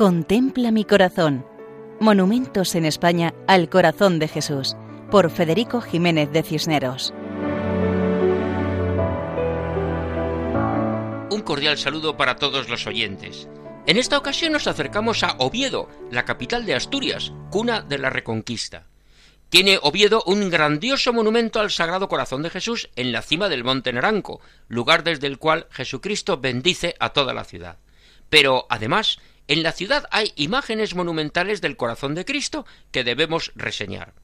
Contempla mi corazón. Monumentos en España al corazón de Jesús, por Federico Jiménez de Cisneros. Un cordial saludo para todos los oyentes. En esta ocasión nos acercamos a Oviedo, la capital de Asturias, cuna de la Reconquista. Tiene Oviedo un grandioso monumento al Sagrado Corazón de Jesús en la cima del Monte Naranco, lugar desde el cual Jesucristo bendice a toda la ciudad. Pero, además, en la ciudad hay imágenes monumentales del corazón de Cristo que debemos reseñar.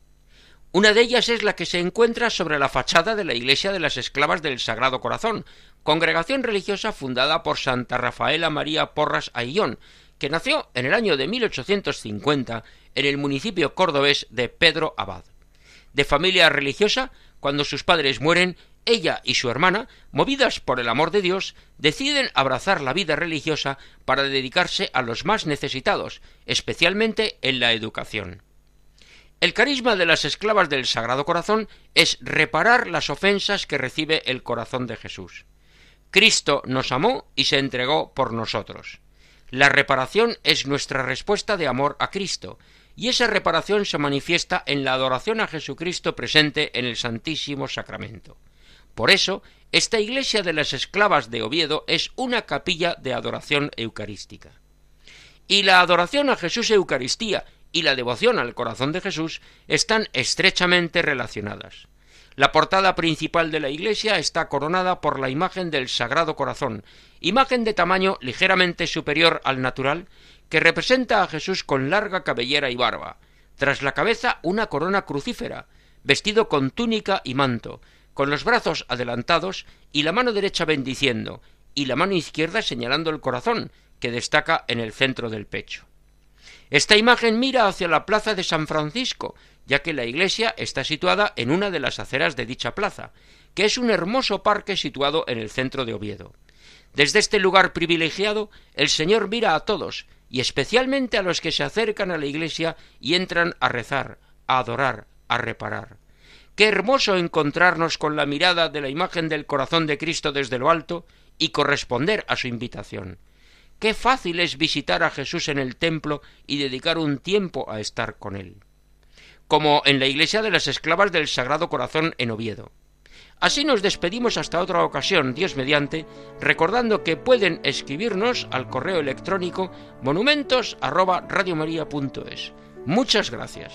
Una de ellas es la que se encuentra sobre la fachada de la iglesia de las esclavas del Sagrado Corazón, congregación religiosa fundada por Santa Rafaela María Porras Ayllón, que nació en el año de 1850 en el municipio cordobés de Pedro Abad. De familia religiosa, cuando sus padres mueren, ella y su hermana, movidas por el amor de Dios, deciden abrazar la vida religiosa para dedicarse a los más necesitados, especialmente en la educación. El carisma de las esclavas del Sagrado Corazón es reparar las ofensas que recibe el corazón de Jesús. Cristo nos amó y se entregó por nosotros. La reparación es nuestra respuesta de amor a Cristo, y esa reparación se manifiesta en la adoración a Jesucristo presente en el Santísimo Sacramento. Por eso, esta iglesia de las esclavas de Oviedo es una capilla de adoración eucarística. Y la adoración a Jesús Eucaristía y la devoción al corazón de Jesús están estrechamente relacionadas. La portada principal de la iglesia está coronada por la imagen del Sagrado Corazón, imagen de tamaño ligeramente superior al natural, que representa a Jesús con larga cabellera y barba, tras la cabeza una corona crucífera, vestido con túnica y manto, con los brazos adelantados y la mano derecha bendiciendo, y la mano izquierda señalando el corazón, que destaca en el centro del pecho. Esta imagen mira hacia la plaza de San Francisco, ya que la iglesia está situada en una de las aceras de dicha plaza, que es un hermoso parque situado en el centro de Oviedo. Desde este lugar privilegiado, el Señor mira a todos, y especialmente a los que se acercan a la iglesia y entran a rezar, a adorar, a reparar. Qué hermoso encontrarnos con la mirada de la imagen del corazón de Cristo desde lo alto y corresponder a su invitación. Qué fácil es visitar a Jesús en el templo y dedicar un tiempo a estar con él. Como en la iglesia de las esclavas del Sagrado Corazón en Oviedo. Así nos despedimos hasta otra ocasión, Dios mediante, recordando que pueden escribirnos al correo electrónico monumentos@radiomaria.es. Muchas gracias.